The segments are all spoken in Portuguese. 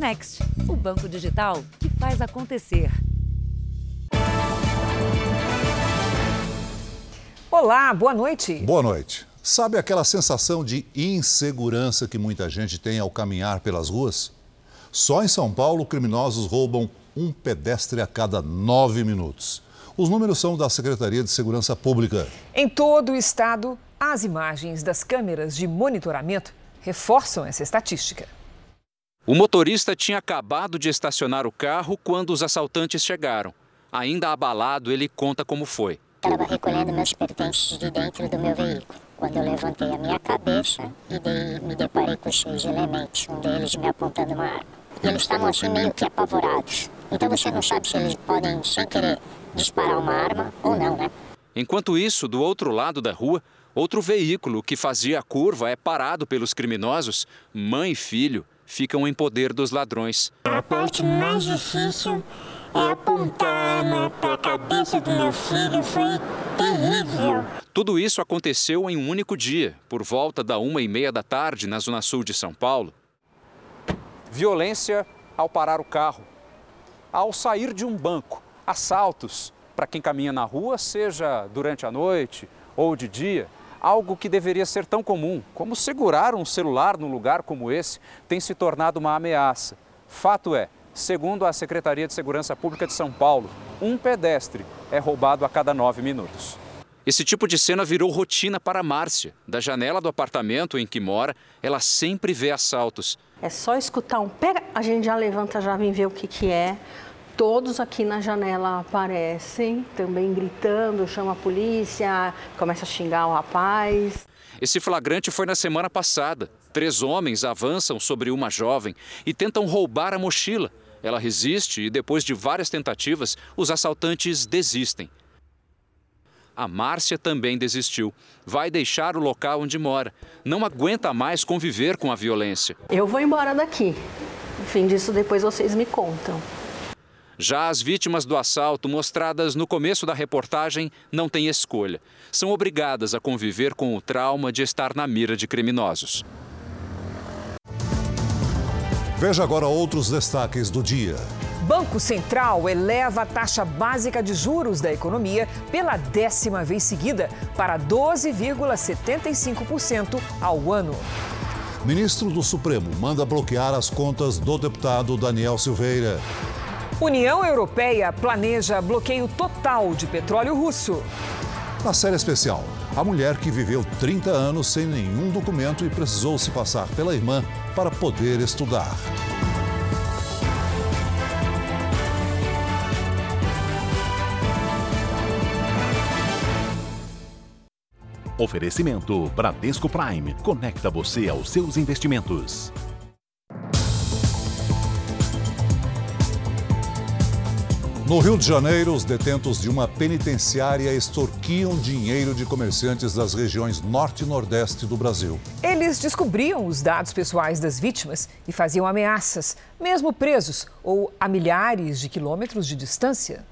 Next, o banco digital que faz acontecer. Olá, boa noite. Boa noite. Sabe aquela sensação de insegurança que muita gente tem ao caminhar pelas ruas? Só em São Paulo, criminosos roubam um pedestre a cada nove minutos. Os números são da Secretaria de Segurança Pública. Em todo o estado, as imagens das câmeras de monitoramento reforçam essa estatística. O motorista tinha acabado de estacionar o carro quando os assaltantes chegaram. Ainda abalado, ele conta como foi. Estava recolhendo meus pertences de dentro do meu veículo. Quando eu levantei a minha cabeça e daí me deparei com seis elementos, um deles me apontando uma arma. E eles estavam assim meio que apavorados. Então você não sabe se eles podem, sem querer, disparar uma arma ou não, né? Enquanto isso, do outro lado da rua, outro veículo que fazia a curva é parado pelos criminosos. Mãe e filho ficam em poder dos ladrões. A parte mais difícil é apontar a arma para a cabeça do meu filho. Foi terrível. Tudo isso aconteceu em um único dia, por volta da uma e meia da tarde, na zona sul de São Paulo. Violência ao parar o carro, ao sair de um banco, assaltos para quem caminha na rua, seja durante a noite ou de dia. Algo que deveria ser tão comum, como segurar um celular num lugar como esse, tem se tornado uma ameaça. Fato é, segundo a Secretaria de Segurança Pública de São Paulo, um pedestre é roubado a cada nove minutos. Esse tipo de cena virou rotina para Márcia. Da janela do apartamento em que mora, ela sempre vê assaltos. É só escutar um pega, a gente já levanta, já vem ver o que, que é. Todos aqui na janela aparecem, também gritando, chama a polícia, começa a xingar o rapaz. Esse flagrante foi na semana passada. Três homens avançam sobre uma jovem e tentam roubar a mochila. Ela resiste e, depois de várias tentativas, os assaltantes desistem. A Márcia também desistiu. Vai deixar o local onde mora. Não aguenta mais conviver com a violência. Eu vou embora daqui. No fim disso, depois vocês me contam. Já as vítimas do assalto, mostradas no começo da reportagem, não têm escolha. São obrigadas a conviver com o trauma de estar na mira de criminosos. Veja agora outros destaques do dia. Banco Central eleva a taxa básica de juros da economia pela décima vez seguida para 12,75% ao ano. Ministro do Supremo manda bloquear as contas do deputado Daniel Silveira. União Europeia planeja bloqueio total de petróleo russo. Na série especial, a mulher que viveu 30 anos sem nenhum documento e precisou se passar pela irmã para poder estudar. Oferecimento Bradesco Prime. Conecta você aos seus investimentos. No Rio de Janeiro, os detentos de uma penitenciária extorquiam dinheiro de comerciantes das regiões norte e nordeste do Brasil. Eles descobriam os dados pessoais das vítimas e faziam ameaças, mesmo presos ou a milhares de quilômetros de distância.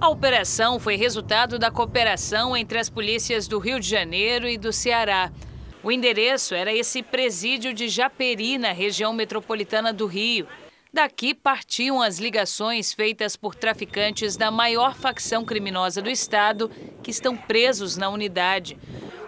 A operação foi resultado da cooperação entre as polícias do Rio de Janeiro e do Ceará. O endereço era esse presídio de Japeri, na região metropolitana do Rio. Daqui partiam as ligações feitas por traficantes da maior facção criminosa do estado, que estão presos na unidade.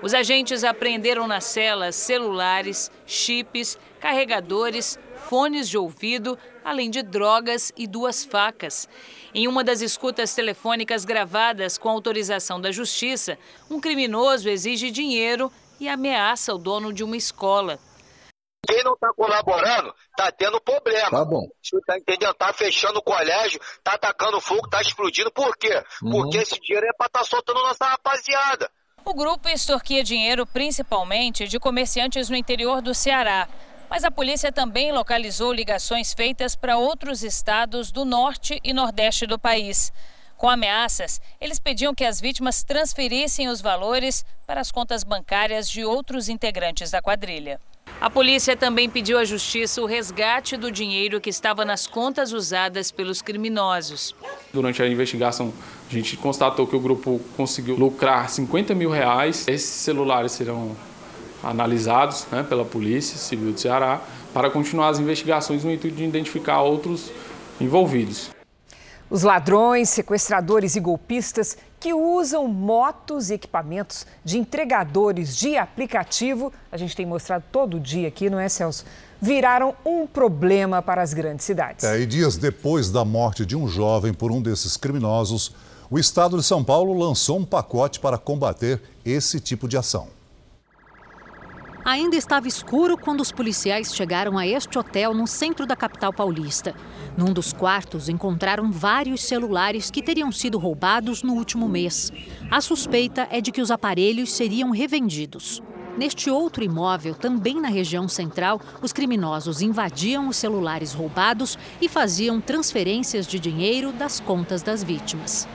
Os agentes apreenderam nas celas celulares, chips, carregadores, fones de ouvido, além de drogas e duas facas. Em uma das escutas telefônicas gravadas com autorização da Justiça, um criminoso exige dinheiro e ameaça o dono de uma escola. Quem não está colaborando está tendo problema. Tá bom. Você está entendendo? Está fechando o colégio, está atacando fogo, está explodindo. Por quê? Uhum. Porque esse dinheiro é para estar soltando nossa rapaziada. O grupo extorquia dinheiro principalmente de comerciantes no interior do Ceará. Mas a polícia também localizou ligações feitas para outros estados do norte e nordeste do país. Com ameaças, eles pediam que as vítimas transferissem os valores para as contas bancárias de outros integrantes da quadrilha. A polícia também pediu à justiça o resgate do dinheiro que estava nas contas usadas pelos criminosos. Durante a investigação, a gente constatou que o grupo conseguiu lucrar 50 mil reais. Esses celulares serão analisados né, pela Polícia Civil do Ceará para continuar as investigações no intuito de identificar outros envolvidos. Os ladrões, sequestradores e golpistas que usam motos e equipamentos de entregadores de aplicativo, a gente tem mostrado todo dia aqui, não é, Celso? Viraram um problema para as grandes cidades. É, e dias depois da morte de um jovem por um desses criminosos, o estado de São Paulo lançou um pacote para combater esse tipo de ação. Ainda estava escuro quando os policiais chegaram a este hotel no centro da capital paulista. Num dos quartos encontraram vários celulares que teriam sido roubados no último mês. A suspeita é de que os aparelhos seriam revendidos. Neste outro imóvel, também na região central, os criminosos invadiam os celulares roubados e faziam transferências de dinheiro das contas das vítimas.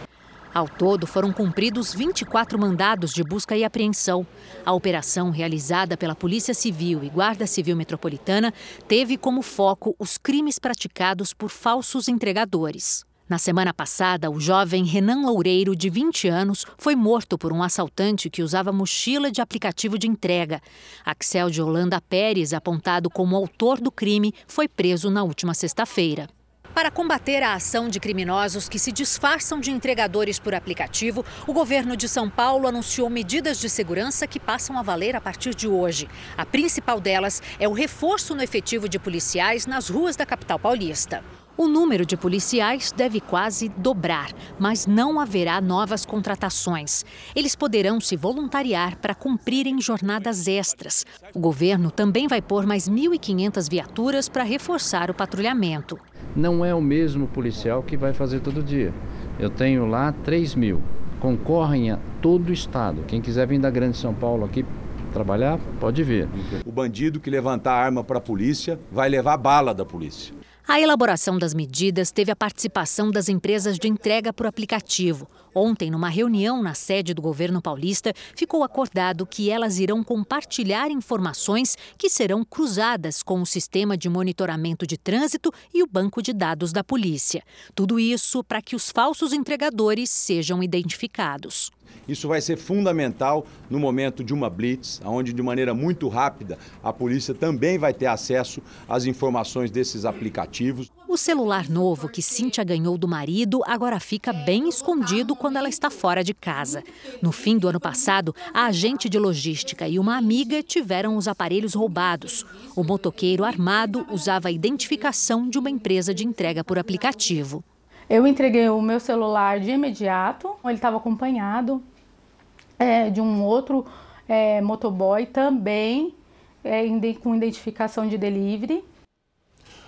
Ao todo, foram cumpridos 24 mandados de busca e apreensão. A operação, realizada pela Polícia Civil e Guarda Civil Metropolitana, teve como foco os crimes praticados por falsos entregadores. Na semana passada, o jovem Renan Loureiro, de 20 anos, foi morto por um assaltante que usava mochila de aplicativo de entrega. Axel de Holanda Pérez, apontado como autor do crime, foi preso na última sexta-feira. Para combater a ação de criminosos que se disfarçam de entregadores por aplicativo, o governo de São Paulo anunciou medidas de segurança que passam a valer a partir de hoje. A principal delas é o reforço no efetivo de policiais nas ruas da capital paulista. O número de policiais deve quase dobrar, mas não haverá novas contratações. Eles poderão se voluntariar para cumprirem jornadas extras. O governo também vai pôr mais 1.500 viaturas para reforçar o patrulhamento. Não é o mesmo policial que vai fazer todo dia. Eu tenho lá 3 mil. Concorrem a todo o estado. Quem quiser vir da Grande São Paulo aqui trabalhar, pode vir. O bandido que levantar arma para a polícia vai levar bala da polícia. A elaboração das medidas teve a participação das empresas de entrega por aplicativo. Ontem, numa reunião na sede do governo paulista, ficou acordado que elas irão compartilhar informações que serão cruzadas com o sistema de monitoramento de trânsito e o banco de dados da polícia. Tudo isso para que os falsos entregadores sejam identificados. Isso vai ser fundamental no momento de uma blitz, onde de maneira muito rápida a polícia também vai ter acesso às informações desses aplicativos. O celular novo que Cíntia ganhou do marido agora fica bem escondido quando ela está fora de casa. No fim do ano passado, a agente de logística e uma amiga tiveram os aparelhos roubados. O motoqueiro armado usava a identificação de uma empresa de entrega por aplicativo. Eu entreguei o meu celular de imediato, ele estava acompanhado é, de um outro é, motoboy também é, com identificação de delivery.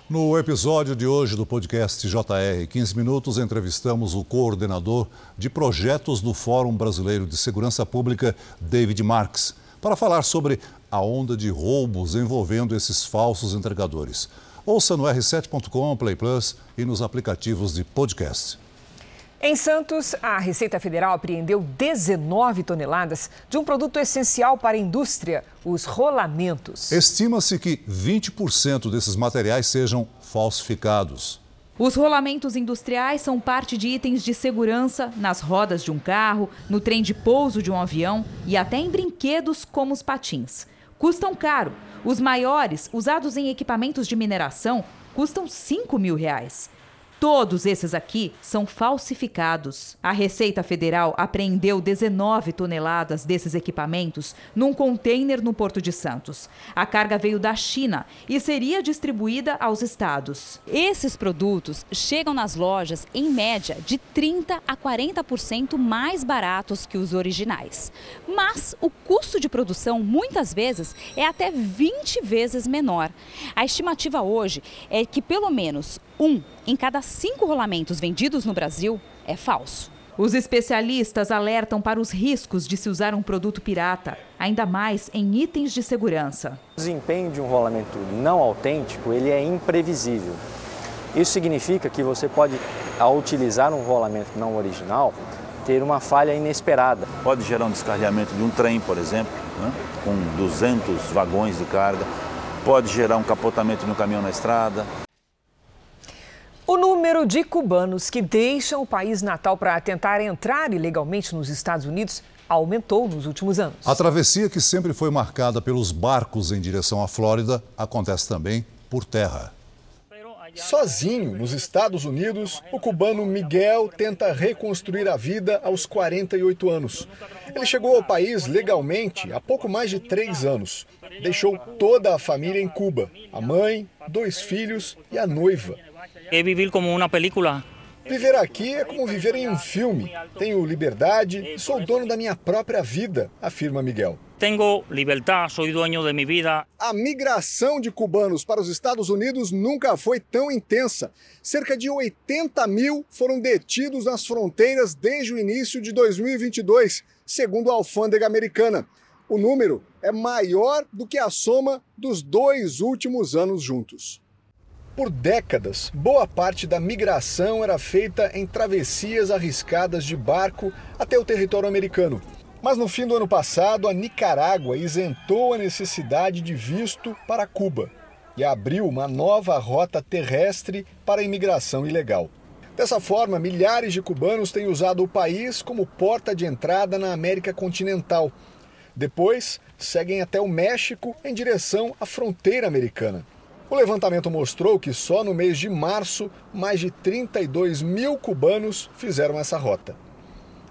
No episódio de hoje do podcast JR 15 Minutos, entrevistamos o coordenador de projetos do Fórum Brasileiro de Segurança Pública, David Marques, para falar sobre a onda de roubos envolvendo esses falsos entregadores. Ouça no r7.com, Play Plus e nos aplicativos de podcast. Em Santos, a Receita Federal apreendeu 19 toneladas de um produto essencial para a indústria, os rolamentos. Estima-se que 20% desses materiais sejam falsificados. Os rolamentos industriais são parte de itens de segurança nas rodas de um carro, no trem de pouso de um avião e até em brinquedos como os patins. Custam caro os maiores, usados em equipamentos de mineração, custam 5 mil reais. Todos esses aqui são falsificados. A Receita Federal apreendeu 19 toneladas desses equipamentos num container no Porto de Santos. A carga veio da China e seria distribuída aos estados. Esses produtos chegam nas lojas em média de 30 a 40% mais baratos que os originais. Mas o custo de produção muitas vezes é até 20 vezes menor. A estimativa hoje é que pelo menos um em cada cinco rolamentos vendidos no Brasil é falso. Os especialistas alertam para os riscos de se usar um produto pirata, ainda mais em itens de segurança. O desempenho de um rolamento não autêntico ele é imprevisível. Isso significa que você pode, ao utilizar um rolamento não original, ter uma falha inesperada. Pode gerar um descarregamento de um trem, por exemplo, né? com 200 vagões de carga. Pode gerar um capotamento de um caminhão na estrada. O número de cubanos que deixam o país natal para tentar entrar ilegalmente nos Estados Unidos aumentou nos últimos anos. A travessia, que sempre foi marcada pelos barcos em direção à Flórida, acontece também por terra. Sozinho nos Estados Unidos, o cubano Miguel tenta reconstruir a vida aos 48 anos. Ele chegou ao país legalmente há pouco mais de três anos. Deixou toda a família em Cuba: a mãe, dois filhos e a noiva. É viver como uma película. Viver aqui é como viver em um filme. Tenho liberdade e sou dono da minha própria vida, afirma Miguel. Tenho liberdade, sou dueño de minha vida. A migração de cubanos para os Estados Unidos nunca foi tão intensa. Cerca de 80 mil foram detidos nas fronteiras desde o início de 2022, segundo a alfândega americana. O número é maior do que a soma dos dois últimos anos juntos. Por décadas, boa parte da migração era feita em travessias arriscadas de barco até o território americano. Mas no fim do ano passado, a Nicarágua isentou a necessidade de visto para Cuba e abriu uma nova rota terrestre para a imigração ilegal. Dessa forma, milhares de cubanos têm usado o país como porta de entrada na América continental. Depois, seguem até o México em direção à fronteira americana. O levantamento mostrou que só no mês de março, mais de 32 mil cubanos fizeram essa rota.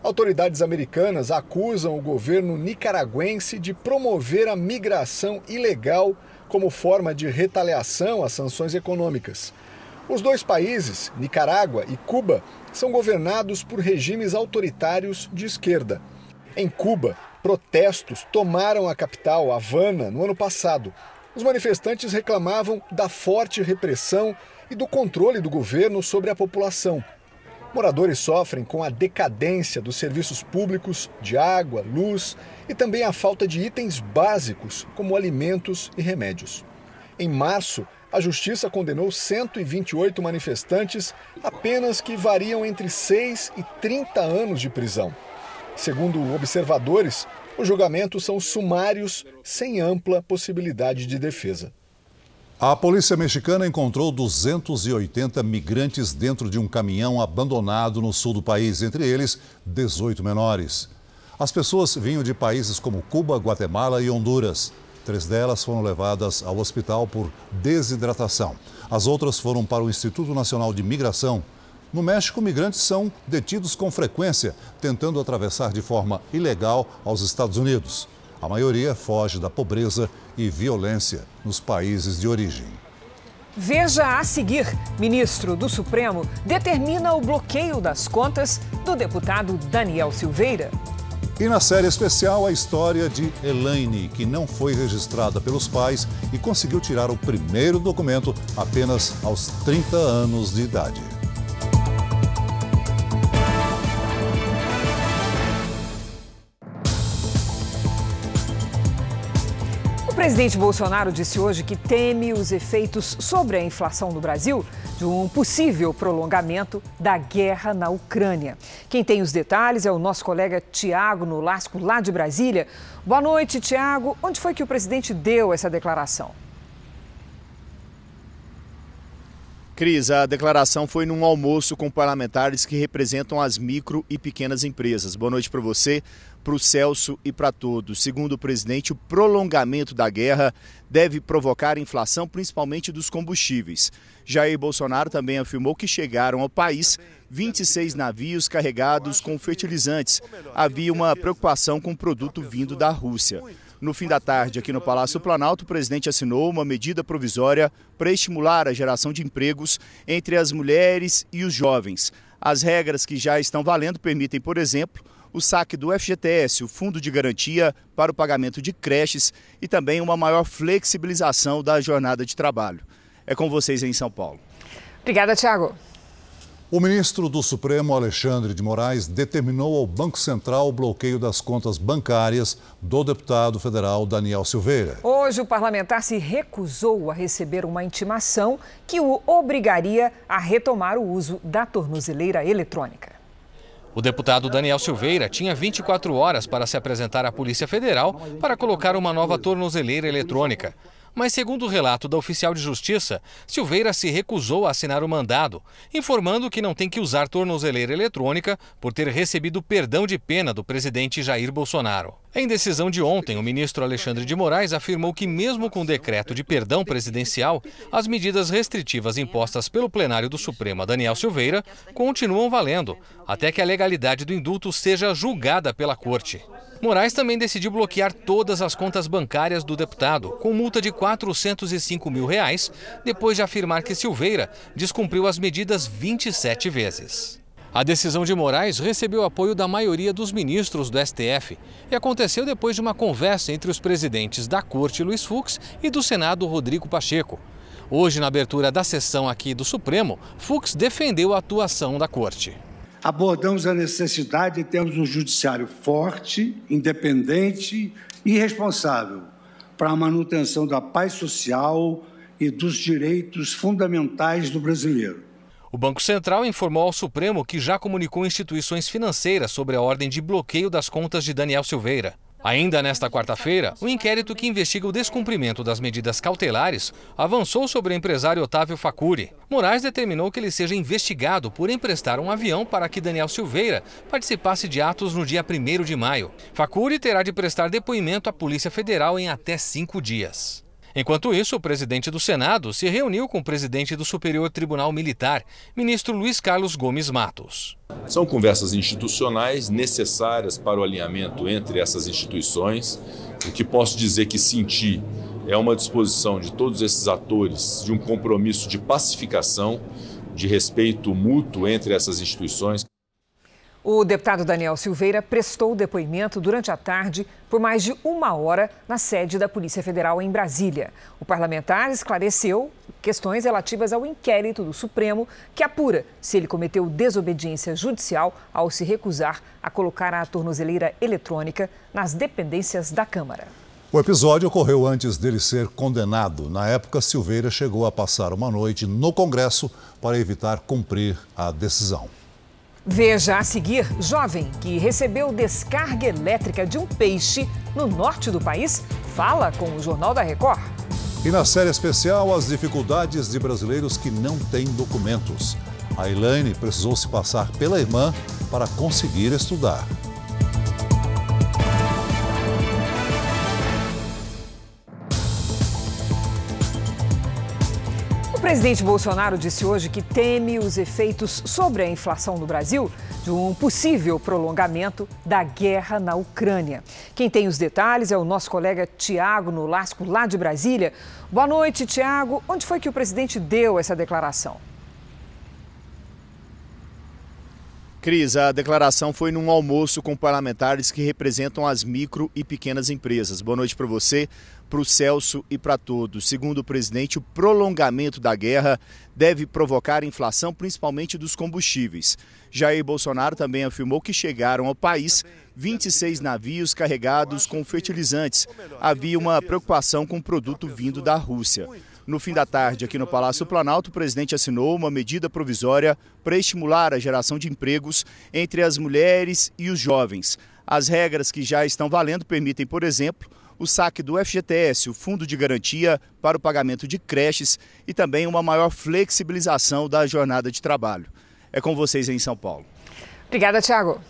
Autoridades americanas acusam o governo nicaragüense de promover a migração ilegal como forma de retaliação às sanções econômicas. Os dois países, Nicarágua e Cuba, são governados por regimes autoritários de esquerda. Em Cuba, protestos tomaram a capital, Havana, no ano passado, os manifestantes reclamavam da forte repressão e do controle do governo sobre a população. Moradores sofrem com a decadência dos serviços públicos de água, luz e também a falta de itens básicos, como alimentos e remédios. Em março, a justiça condenou 128 manifestantes, apenas que variam entre 6 e 30 anos de prisão. Segundo observadores, os julgamentos são sumários, sem ampla possibilidade de defesa. A polícia mexicana encontrou 280 migrantes dentro de um caminhão abandonado no sul do país, entre eles 18 menores. As pessoas vinham de países como Cuba, Guatemala e Honduras. Três delas foram levadas ao hospital por desidratação. As outras foram para o Instituto Nacional de Migração, no México, migrantes são detidos com frequência, tentando atravessar de forma ilegal aos Estados Unidos. A maioria foge da pobreza e violência nos países de origem. Veja a seguir: ministro do Supremo determina o bloqueio das contas do deputado Daniel Silveira. E na série especial, a história de Elaine, que não foi registrada pelos pais e conseguiu tirar o primeiro documento apenas aos 30 anos de idade. O presidente Bolsonaro disse hoje que teme os efeitos sobre a inflação no Brasil de um possível prolongamento da guerra na Ucrânia. Quem tem os detalhes é o nosso colega Tiago Nolasco, lá de Brasília. Boa noite, Tiago. Onde foi que o presidente deu essa declaração? Cris, a declaração foi num almoço com parlamentares que representam as micro e pequenas empresas. Boa noite para você, para o Celso e para todos. Segundo o presidente, o prolongamento da guerra deve provocar inflação, principalmente dos combustíveis. Jair Bolsonaro também afirmou que chegaram ao país 26 navios carregados com fertilizantes. Havia uma preocupação com o produto vindo da Rússia. No fim da tarde, aqui no Palácio Planalto, o presidente assinou uma medida provisória para estimular a geração de empregos entre as mulheres e os jovens. As regras que já estão valendo permitem, por exemplo, o saque do FGTS, o Fundo de Garantia para o pagamento de creches e também uma maior flexibilização da jornada de trabalho. É com vocês em São Paulo. Obrigada, Tiago. O ministro do Supremo, Alexandre de Moraes, determinou ao Banco Central o bloqueio das contas bancárias do deputado federal Daniel Silveira. Hoje, o parlamentar se recusou a receber uma intimação que o obrigaria a retomar o uso da tornozeleira eletrônica. O deputado Daniel Silveira tinha 24 horas para se apresentar à Polícia Federal para colocar uma nova tornozeleira eletrônica. Mas, segundo o relato da oficial de justiça, Silveira se recusou a assinar o mandado, informando que não tem que usar tornozeleira eletrônica por ter recebido perdão de pena do presidente Jair Bolsonaro. Em decisão de ontem, o ministro Alexandre de Moraes afirmou que, mesmo com decreto de perdão presidencial, as medidas restritivas impostas pelo plenário do Supremo Daniel Silveira continuam valendo, até que a legalidade do indulto seja julgada pela Corte. Moraes também decidiu bloquear todas as contas bancárias do deputado, com multa de 405 mil reais, depois de afirmar que Silveira descumpriu as medidas 27 vezes. A decisão de Moraes recebeu apoio da maioria dos ministros do STF e aconteceu depois de uma conversa entre os presidentes da Corte, Luiz Fux, e do Senado, Rodrigo Pacheco. Hoje, na abertura da sessão aqui do Supremo, Fux defendeu a atuação da Corte. Abordamos a necessidade de termos um judiciário forte, independente e responsável para a manutenção da paz social e dos direitos fundamentais do brasileiro. O Banco Central informou ao Supremo que já comunicou instituições financeiras sobre a ordem de bloqueio das contas de Daniel Silveira. Ainda nesta quarta-feira, o inquérito que investiga o descumprimento das medidas cautelares avançou sobre o empresário Otávio Facuri. Moraes determinou que ele seja investigado por emprestar um avião para que Daniel Silveira participasse de atos no dia 1 de maio. Facuri terá de prestar depoimento à Polícia Federal em até cinco dias. Enquanto isso, o presidente do Senado se reuniu com o presidente do Superior Tribunal Militar, ministro Luiz Carlos Gomes Matos. São conversas institucionais necessárias para o alinhamento entre essas instituições. O que posso dizer que senti é uma disposição de todos esses atores de um compromisso de pacificação, de respeito mútuo entre essas instituições. O deputado Daniel Silveira prestou depoimento durante a tarde por mais de uma hora na sede da Polícia Federal em Brasília. O parlamentar esclareceu questões relativas ao inquérito do Supremo que apura se ele cometeu desobediência judicial ao se recusar a colocar a tornozeleira eletrônica nas dependências da Câmara. O episódio ocorreu antes dele ser condenado. Na época, Silveira chegou a passar uma noite no Congresso para evitar cumprir a decisão. Veja a seguir: jovem que recebeu descarga elétrica de um peixe no norte do país fala com o Jornal da Record. E na série especial, as dificuldades de brasileiros que não têm documentos. A Elaine precisou se passar pela irmã para conseguir estudar. Presidente Bolsonaro disse hoje que teme os efeitos sobre a inflação no Brasil de um possível prolongamento da guerra na Ucrânia. Quem tem os detalhes é o nosso colega Tiago Nolasco, lá de Brasília. Boa noite, Tiago. Onde foi que o presidente deu essa declaração? Cris, a declaração foi num almoço com parlamentares que representam as micro e pequenas empresas. Boa noite para você, para o Celso e para todos. Segundo o presidente, o prolongamento da guerra deve provocar inflação, principalmente dos combustíveis. Jair Bolsonaro também afirmou que chegaram ao país 26 navios carregados com fertilizantes. Havia uma preocupação com o produto vindo da Rússia. No fim da tarde, aqui no Palácio Planalto, o presidente assinou uma medida provisória para estimular a geração de empregos entre as mulheres e os jovens. As regras que já estão valendo permitem, por exemplo, o saque do FGTS, o Fundo de Garantia para o pagamento de creches e também uma maior flexibilização da jornada de trabalho. É com vocês em São Paulo. Obrigada, Tiago.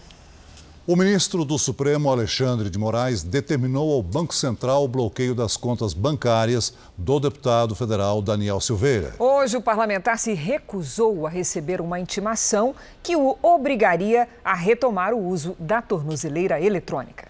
O ministro do Supremo, Alexandre de Moraes, determinou ao Banco Central o bloqueio das contas bancárias do deputado federal Daniel Silveira. Hoje, o parlamentar se recusou a receber uma intimação que o obrigaria a retomar o uso da tornozeleira eletrônica.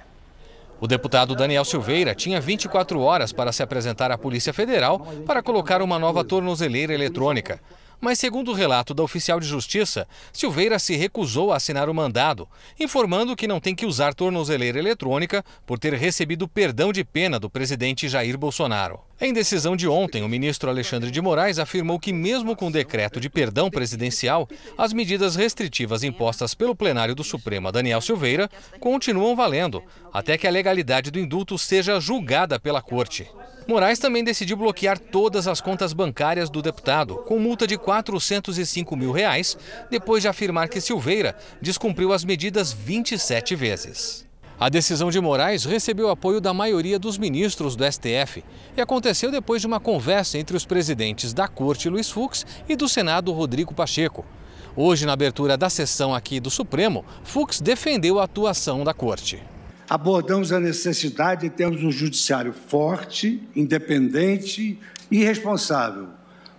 O deputado Daniel Silveira tinha 24 horas para se apresentar à Polícia Federal para colocar uma nova tornozeleira eletrônica. Mas, segundo o relato da oficial de justiça, Silveira se recusou a assinar o mandado, informando que não tem que usar tornozeleira eletrônica por ter recebido perdão de pena do presidente Jair Bolsonaro. Em decisão de ontem, o ministro Alexandre de Moraes afirmou que, mesmo com o decreto de perdão presidencial, as medidas restritivas impostas pelo plenário do Supremo a Daniel Silveira continuam valendo, até que a legalidade do indulto seja julgada pela Corte. Moraes também decidiu bloquear todas as contas bancárias do deputado, com multa de 405 mil reais, depois de afirmar que Silveira descumpriu as medidas 27 vezes. A decisão de Moraes recebeu apoio da maioria dos ministros do STF e aconteceu depois de uma conversa entre os presidentes da Corte, Luiz Fux, e do Senado, Rodrigo Pacheco. Hoje, na abertura da sessão aqui do Supremo, Fux defendeu a atuação da Corte. Abordamos a necessidade de termos um judiciário forte, independente e responsável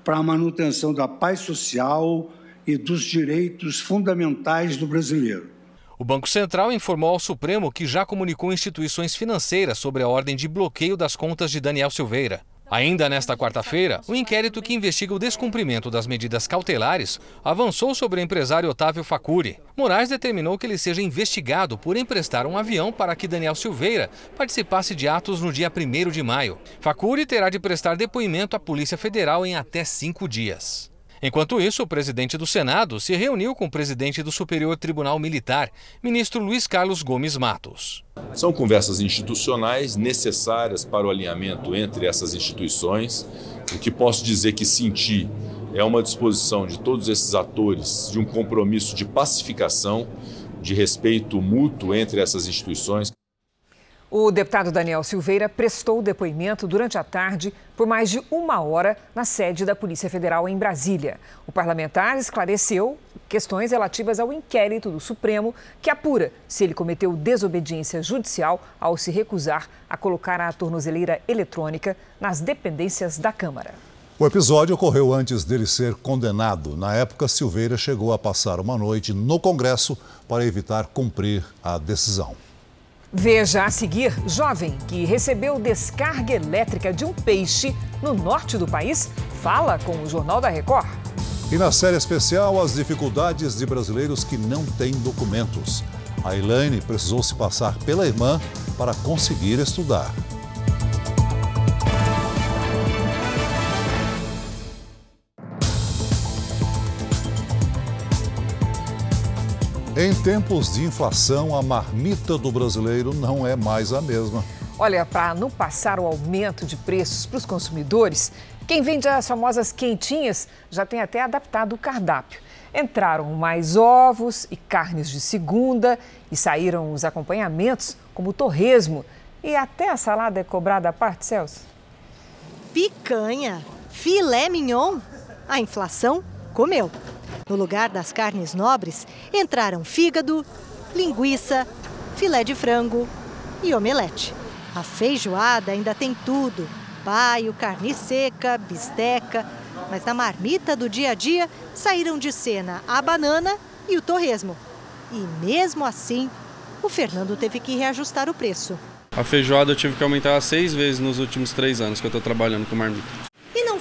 para a manutenção da paz social e dos direitos fundamentais do brasileiro. O Banco Central informou ao Supremo que já comunicou instituições financeiras sobre a ordem de bloqueio das contas de Daniel Silveira. Ainda nesta quarta-feira, o inquérito que investiga o descumprimento das medidas cautelares avançou sobre o empresário Otávio Facuri. Moraes determinou que ele seja investigado por emprestar um avião para que Daniel Silveira participasse de atos no dia 1 de maio. Facuri terá de prestar depoimento à Polícia Federal em até cinco dias. Enquanto isso, o presidente do Senado se reuniu com o presidente do Superior Tribunal Militar, ministro Luiz Carlos Gomes Matos. São conversas institucionais necessárias para o alinhamento entre essas instituições. O que posso dizer que senti é uma disposição de todos esses atores de um compromisso de pacificação, de respeito mútuo entre essas instituições. O deputado Daniel Silveira prestou depoimento durante a tarde por mais de uma hora na sede da Polícia Federal em Brasília. O parlamentar esclareceu questões relativas ao inquérito do Supremo que apura se ele cometeu desobediência judicial ao se recusar a colocar a tornozeleira eletrônica nas dependências da Câmara. O episódio ocorreu antes dele ser condenado. Na época, Silveira chegou a passar uma noite no Congresso para evitar cumprir a decisão. Veja a seguir: jovem que recebeu descarga elétrica de um peixe no norte do país fala com o Jornal da Record. E na série especial, as dificuldades de brasileiros que não têm documentos. A Elaine precisou se passar pela irmã para conseguir estudar. Em tempos de inflação, a marmita do brasileiro não é mais a mesma. Olha, para não passar o aumento de preços para os consumidores, quem vende as famosas quentinhas já tem até adaptado o cardápio. Entraram mais ovos e carnes de segunda e saíram os acompanhamentos, como o torresmo. E até a salada é cobrada à parte, Celso? Picanha, filé mignon. A inflação comeu. No lugar das carnes nobres, entraram fígado, linguiça, filé de frango e omelete. A feijoada ainda tem tudo: paio, carne seca, bisteca. Mas na marmita do dia a dia saíram de cena a banana e o torresmo. E mesmo assim, o Fernando teve que reajustar o preço. A feijoada eu tive que aumentar seis vezes nos últimos três anos que eu estou trabalhando com marmita.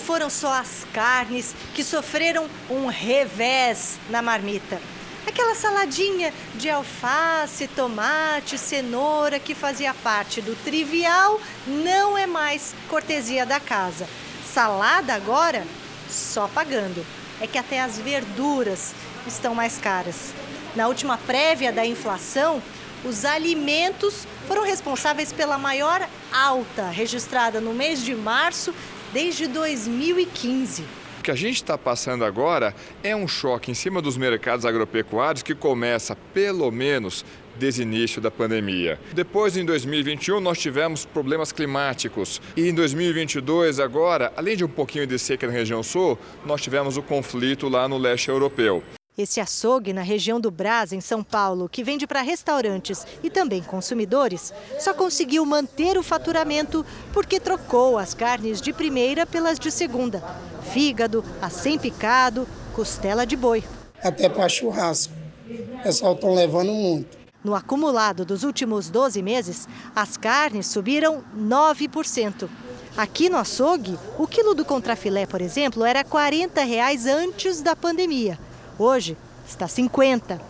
Foram só as carnes que sofreram um revés na marmita. Aquela saladinha de alface, tomate, cenoura que fazia parte do trivial não é mais cortesia da casa. Salada agora, só pagando. É que até as verduras estão mais caras. Na última prévia da inflação, os alimentos foram responsáveis pela maior alta registrada no mês de março desde 2015. O que a gente está passando agora é um choque em cima dos mercados agropecuários que começa, pelo menos, desde o início da pandemia. Depois, em 2021, nós tivemos problemas climáticos. E em 2022, agora, além de um pouquinho de seca na região sul, nós tivemos o conflito lá no leste europeu. Esse açougue na região do Brás, em São Paulo, que vende para restaurantes e também consumidores, só conseguiu manter o faturamento porque trocou as carnes de primeira pelas de segunda. Fígado, acém picado, costela de boi. Até para churrasco. O pessoal estão levando muito. No acumulado dos últimos 12 meses, as carnes subiram 9%. Aqui no açougue, o quilo do contrafilé, por exemplo, era 40 reais antes da pandemia. Hoje está 50.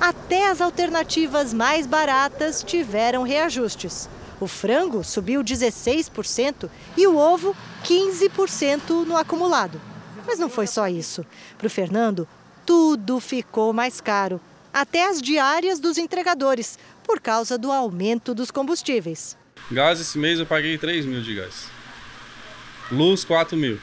Até as alternativas mais baratas tiveram reajustes. O frango subiu 16% e o ovo 15% no acumulado. Mas não foi só isso. Para o Fernando, tudo ficou mais caro. Até as diárias dos entregadores, por causa do aumento dos combustíveis. Gás esse mês eu paguei 3 mil de gás. Luz 4 mil.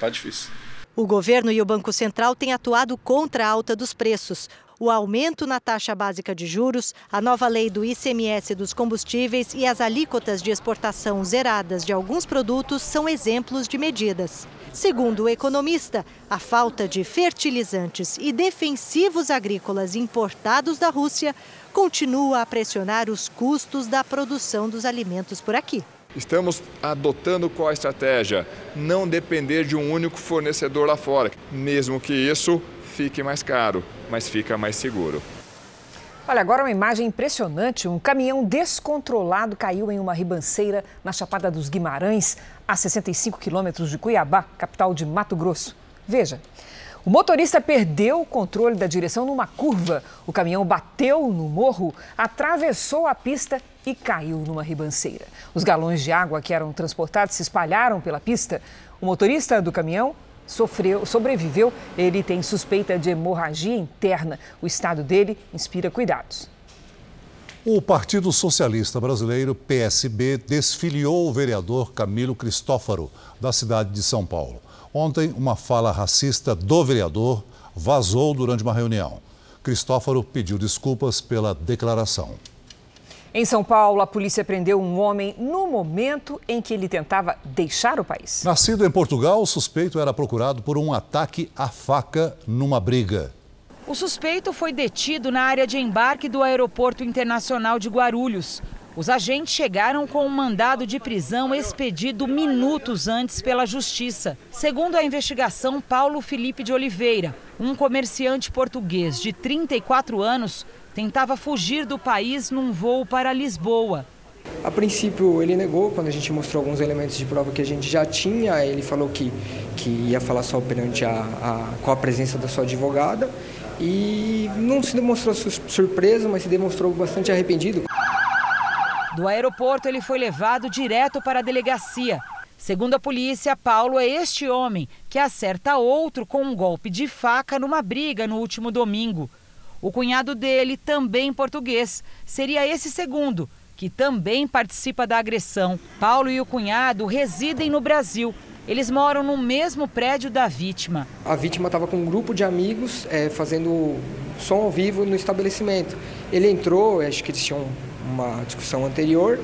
Tá difícil. O governo e o Banco Central têm atuado contra a alta dos preços. O aumento na taxa básica de juros, a nova lei do ICMS dos combustíveis e as alíquotas de exportação zeradas de alguns produtos são exemplos de medidas. Segundo o economista, a falta de fertilizantes e defensivos agrícolas importados da Rússia continua a pressionar os custos da produção dos alimentos por aqui. Estamos adotando qual a estratégia? Não depender de um único fornecedor lá fora, mesmo que isso fique mais caro, mas fica mais seguro. Olha, agora uma imagem impressionante. Um caminhão descontrolado caiu em uma ribanceira na Chapada dos Guimarães, a 65 quilômetros de Cuiabá, capital de Mato Grosso. Veja. O motorista perdeu o controle da direção numa curva. O caminhão bateu no morro, atravessou a pista e caiu numa ribanceira. Os galões de água que eram transportados se espalharam pela pista. O motorista do caminhão sofreu, sobreviveu. Ele tem suspeita de hemorragia interna. O estado dele inspira cuidados. O Partido Socialista Brasileiro, PSB, desfiliou o vereador Camilo Cristófaro, da cidade de São Paulo. Ontem, uma fala racista do vereador vazou durante uma reunião. Cristófaro pediu desculpas pela declaração. Em São Paulo, a polícia prendeu um homem no momento em que ele tentava deixar o país. Nascido em Portugal, o suspeito era procurado por um ataque à faca numa briga. O suspeito foi detido na área de embarque do Aeroporto Internacional de Guarulhos. Os agentes chegaram com um mandado de prisão expedido minutos antes pela Justiça. Segundo a investigação, Paulo Felipe de Oliveira, um comerciante português de 34 anos, tentava fugir do país num voo para Lisboa. A princípio ele negou, quando a gente mostrou alguns elementos de prova que a gente já tinha, ele falou que, que ia falar só perante a, a, com a presença da sua advogada e não se demonstrou surpreso, mas se demonstrou bastante arrependido. Do aeroporto ele foi levado direto para a delegacia. Segundo a polícia, Paulo é este homem que acerta outro com um golpe de faca numa briga no último domingo. O cunhado dele, também português, seria esse segundo, que também participa da agressão. Paulo e o cunhado residem no Brasil. Eles moram no mesmo prédio da vítima. A vítima estava com um grupo de amigos é, fazendo som ao vivo no estabelecimento. Ele entrou, acho que eles tinham uma discussão anterior,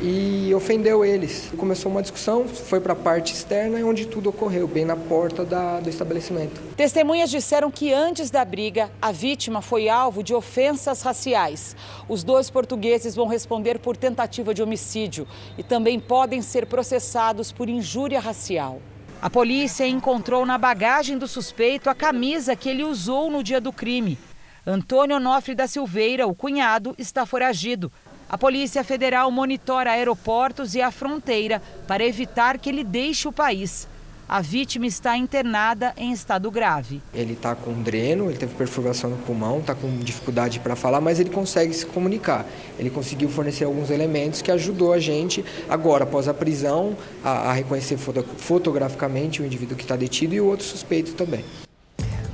e ofendeu eles. Começou uma discussão, foi para a parte externa, onde tudo ocorreu, bem na porta da, do estabelecimento. Testemunhas disseram que antes da briga, a vítima foi alvo de ofensas raciais. Os dois portugueses vão responder por tentativa de homicídio e também podem ser processados por injúria racial. A polícia encontrou na bagagem do suspeito a camisa que ele usou no dia do crime. Antônio Onofre da Silveira, o cunhado, está foragido. A Polícia Federal monitora aeroportos e a fronteira para evitar que ele deixe o país. A vítima está internada em estado grave. Ele está com dreno, ele teve perfuração no pulmão, está com dificuldade para falar, mas ele consegue se comunicar. Ele conseguiu fornecer alguns elementos que ajudou a gente, agora, após a prisão, a, a reconhecer foto, fotograficamente o indivíduo que está detido e o outro suspeito também.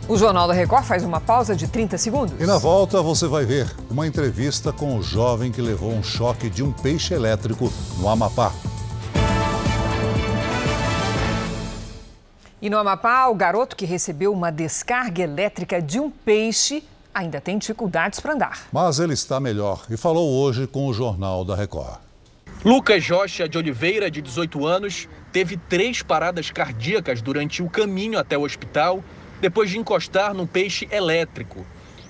O Jornal da Record faz uma pausa de 30 segundos. E na volta você vai ver uma entrevista com o jovem que levou um choque de um peixe elétrico no Amapá. E no Amapá, o garoto que recebeu uma descarga elétrica de um peixe ainda tem dificuldades para andar. Mas ele está melhor e falou hoje com o Jornal da Record. Lucas Rocha de Oliveira, de 18 anos, teve três paradas cardíacas durante o caminho até o hospital depois de encostar num peixe elétrico.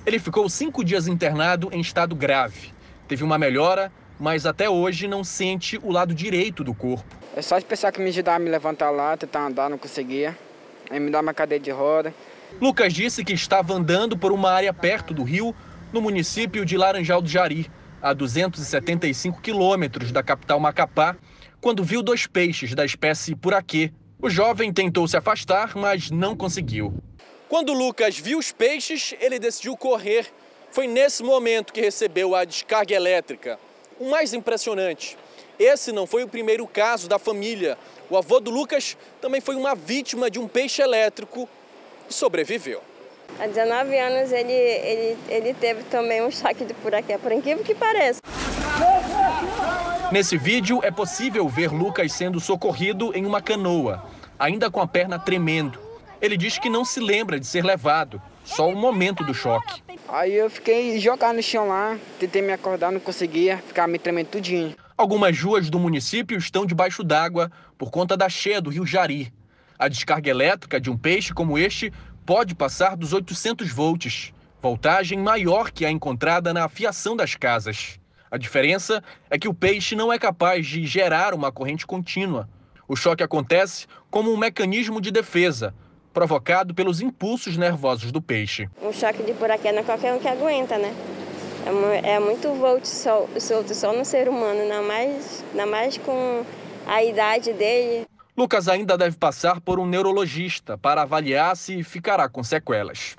Ele ficou cinco dias internado em estado grave. Teve uma melhora, mas até hoje não sente o lado direito do corpo. É só de pessoal que me ajudar a me levantar lá, tentar andar, não conseguia. Aí me dá uma cadeira de roda. Lucas disse que estava andando por uma área perto do rio, no município de Laranjal do Jari, a 275 quilômetros da capital Macapá, quando viu dois peixes da espécie puraquê. O jovem tentou se afastar, mas não conseguiu. Quando Lucas viu os peixes, ele decidiu correr. Foi nesse momento que recebeu a descarga elétrica. O mais impressionante, esse não foi o primeiro caso da família. O avô do Lucas também foi uma vítima de um peixe elétrico e sobreviveu. Há 19 anos ele, ele, ele teve também um choque de por aqui, por incrível que pareça. Nesse vídeo é possível ver Lucas sendo socorrido em uma canoa, ainda com a perna tremendo. Ele diz que não se lembra de ser levado, só o momento do choque. Aí eu fiquei jogado no chão lá, tentei me acordar, não conseguia, ficava me tremendo tudinho. Algumas ruas do município estão debaixo d'água por conta da cheia do rio Jari. A descarga elétrica de um peixe como este pode passar dos 800 volts, voltagem maior que a encontrada na afiação das casas. A diferença é que o peixe não é capaz de gerar uma corrente contínua. O choque acontece como um mecanismo de defesa, provocado pelos impulsos nervosos do peixe. Um choque de buraquinho não é qualquer um que aguenta, né? É, é muito volt solto só no ser humano, ainda mais, ainda mais com a idade dele. Lucas ainda deve passar por um neurologista para avaliar se ficará com sequelas.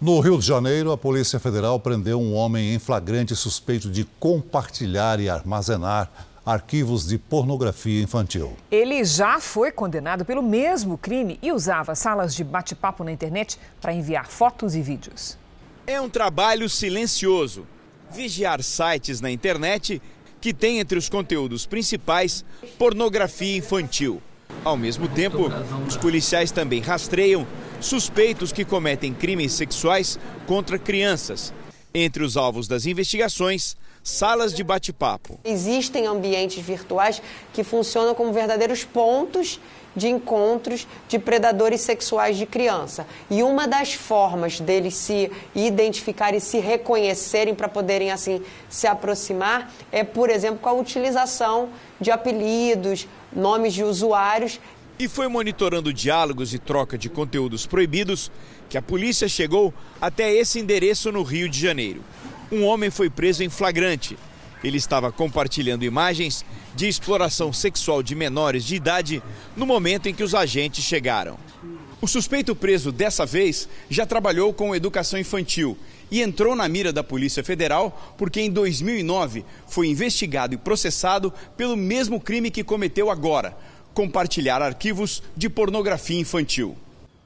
No Rio de Janeiro, a Polícia Federal prendeu um homem em flagrante suspeito de compartilhar e armazenar arquivos de pornografia infantil. Ele já foi condenado pelo mesmo crime e usava salas de bate-papo na internet para enviar fotos e vídeos. É um trabalho silencioso. Vigiar sites na internet que tem entre os conteúdos principais pornografia infantil. Ao mesmo tempo, os policiais também rastreiam suspeitos que cometem crimes sexuais contra crianças. Entre os alvos das investigações, salas de bate-papo. Existem ambientes virtuais que funcionam como verdadeiros pontos de encontros de predadores sexuais de criança. E uma das formas deles se identificarem e se reconhecerem para poderem assim se aproximar é, por exemplo, com a utilização de apelidos, nomes de usuários. E foi monitorando diálogos e troca de conteúdos proibidos que a polícia chegou até esse endereço no Rio de Janeiro. Um homem foi preso em flagrante. Ele estava compartilhando imagens de exploração sexual de menores de idade no momento em que os agentes chegaram. O suspeito preso dessa vez já trabalhou com educação infantil e entrou na mira da Polícia Federal porque em 2009 foi investigado e processado pelo mesmo crime que cometeu agora: compartilhar arquivos de pornografia infantil.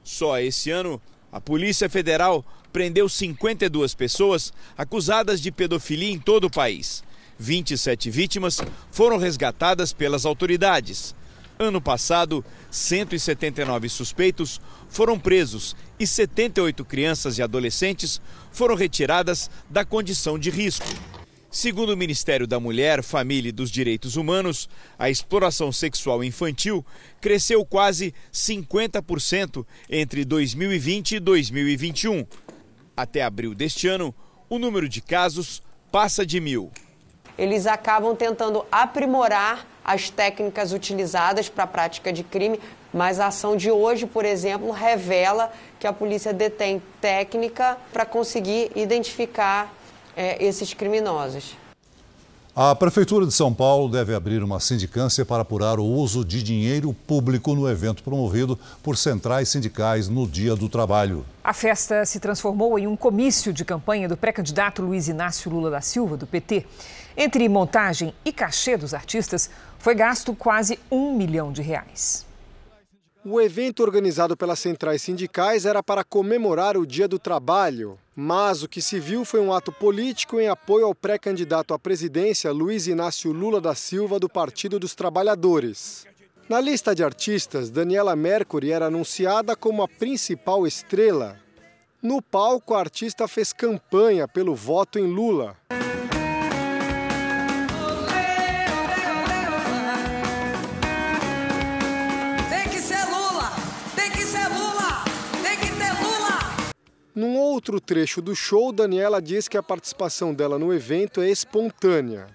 Só esse ano, a Polícia Federal prendeu 52 pessoas acusadas de pedofilia em todo o país. 27 vítimas foram resgatadas pelas autoridades. Ano passado, 179 suspeitos foram presos e 78 crianças e adolescentes foram retiradas da condição de risco. Segundo o Ministério da Mulher, Família e dos Direitos Humanos, a exploração sexual infantil cresceu quase 50% entre 2020 e 2021. Até abril deste ano, o número de casos passa de mil eles acabam tentando aprimorar as técnicas utilizadas para a prática de crime, mas a ação de hoje, por exemplo, revela que a polícia detém técnica para conseguir identificar é, esses criminosos. A Prefeitura de São Paulo deve abrir uma sindicância para apurar o uso de dinheiro público no evento promovido por centrais sindicais no Dia do Trabalho. A festa se transformou em um comício de campanha do pré-candidato Luiz Inácio Lula da Silva, do PT. Entre montagem e cachê dos artistas, foi gasto quase um milhão de reais. O evento organizado pelas centrais sindicais era para comemorar o Dia do Trabalho, mas o que se viu foi um ato político em apoio ao pré-candidato à presidência Luiz Inácio Lula da Silva do Partido dos Trabalhadores. Na lista de artistas, Daniela Mercury era anunciada como a principal estrela. No palco, a artista fez campanha pelo voto em Lula. Num outro trecho do show, Daniela diz que a participação dela no evento é espontânea.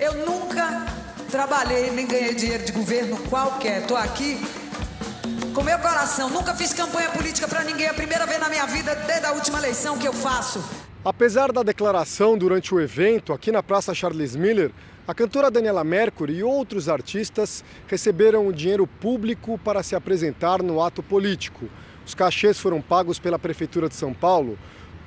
Eu nunca trabalhei nem ganhei dinheiro de governo qualquer. Estou aqui com meu coração. Nunca fiz campanha política para ninguém. É a primeira vez na minha vida, desde a última eleição, que eu faço. Apesar da declaração durante o evento, aqui na Praça Charles Miller, a cantora Daniela Mercury e outros artistas receberam o dinheiro público para se apresentar no ato político. Os cachês foram pagos pela Prefeitura de São Paulo,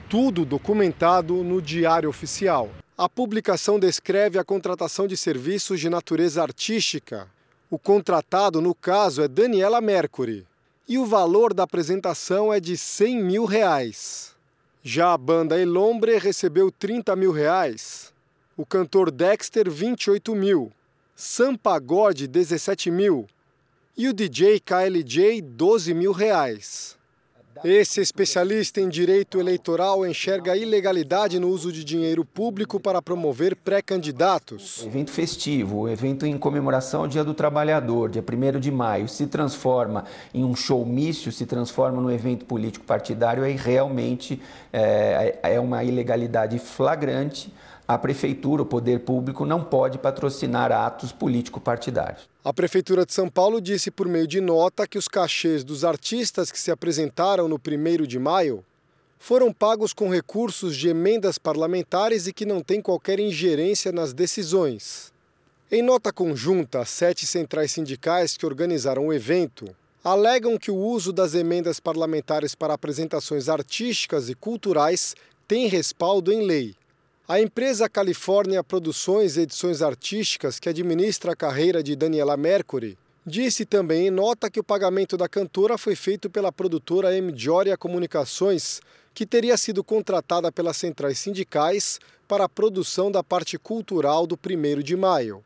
tudo documentado no Diário Oficial. A publicação descreve a contratação de serviços de natureza artística. O contratado, no caso, é Daniela Mercury. E o valor da apresentação é de 100 mil reais. Já a banda Elombre recebeu 30 mil reais. O cantor Dexter, 28 mil. Sam Pagode, 17 mil e o DJ KLJ 12 mil reais. Esse especialista em direito eleitoral enxerga ilegalidade no uso de dinheiro público para promover pré-candidatos. Evento festivo, evento em comemoração ao Dia do Trabalhador, dia 1 de maio, se transforma em um showmício, se transforma num evento político partidário, aí realmente é, é uma ilegalidade flagrante a prefeitura, o poder público, não pode patrocinar atos político-partidários. A Prefeitura de São Paulo disse por meio de nota que os cachês dos artistas que se apresentaram no 1 de maio foram pagos com recursos de emendas parlamentares e que não têm qualquer ingerência nas decisões. Em nota conjunta, sete centrais sindicais que organizaram o evento alegam que o uso das emendas parlamentares para apresentações artísticas e culturais tem respaldo em lei. A empresa Califórnia Produções e Edições Artísticas, que administra a carreira de Daniela Mercury, disse também em nota que o pagamento da cantora foi feito pela produtora M. Joria Comunicações, que teria sido contratada pelas centrais sindicais para a produção da parte cultural do 1 de maio.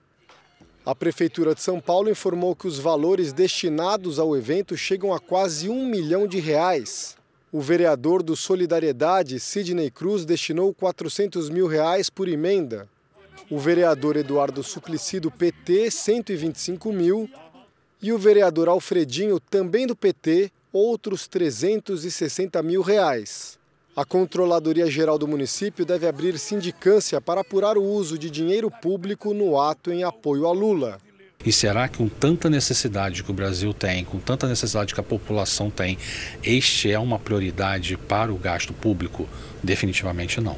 A Prefeitura de São Paulo informou que os valores destinados ao evento chegam a quase um milhão de reais. O vereador do Solidariedade, Sidney Cruz, destinou 400 mil reais por emenda. O vereador Eduardo Suplicy, do PT, 125 mil. E o vereador Alfredinho, também do PT, outros 360 mil reais. A Controladoria Geral do município deve abrir sindicância para apurar o uso de dinheiro público no ato em apoio a Lula. E será que com tanta necessidade que o Brasil tem, com tanta necessidade que a população tem, este é uma prioridade para o gasto público? Definitivamente não.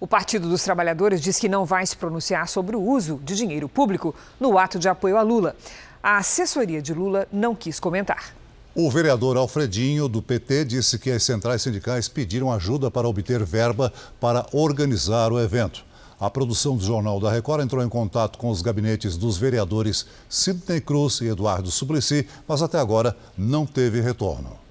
O Partido dos Trabalhadores diz que não vai se pronunciar sobre o uso de dinheiro público no ato de apoio a Lula. A assessoria de Lula não quis comentar. O vereador Alfredinho, do PT, disse que as centrais sindicais pediram ajuda para obter verba para organizar o evento. A produção do Jornal da Record entrou em contato com os gabinetes dos vereadores Sidney Cruz e Eduardo Suplicy, mas até agora não teve retorno.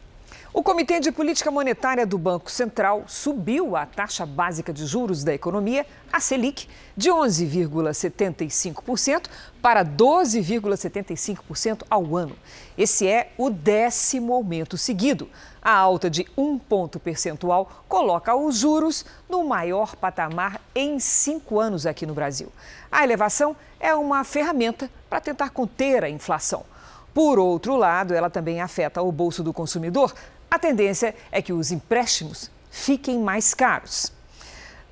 O Comitê de Política Monetária do Banco Central subiu a taxa básica de juros da economia, a Selic, de 11,75% para 12,75% ao ano. Esse é o décimo aumento seguido. A alta de um ponto percentual coloca os juros no maior patamar em cinco anos aqui no Brasil. A elevação é uma ferramenta para tentar conter a inflação. Por outro lado, ela também afeta o bolso do consumidor, a tendência é que os empréstimos fiquem mais caros.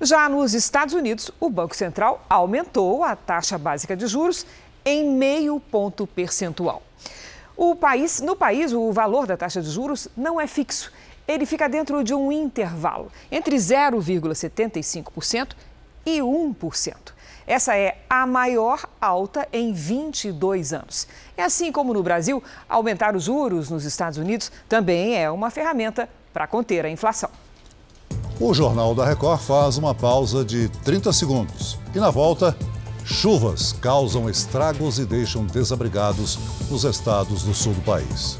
Já nos Estados Unidos, o Banco Central aumentou a taxa básica de juros em meio ponto percentual. O país, no país, o valor da taxa de juros não é fixo. Ele fica dentro de um intervalo entre 0,75% e 1%. Essa é a maior alta em 22 anos. É assim como no Brasil, aumentar os juros nos Estados Unidos também é uma ferramenta para conter a inflação. O Jornal da Record faz uma pausa de 30 segundos. E na volta, chuvas causam estragos e deixam desabrigados nos estados do sul do país.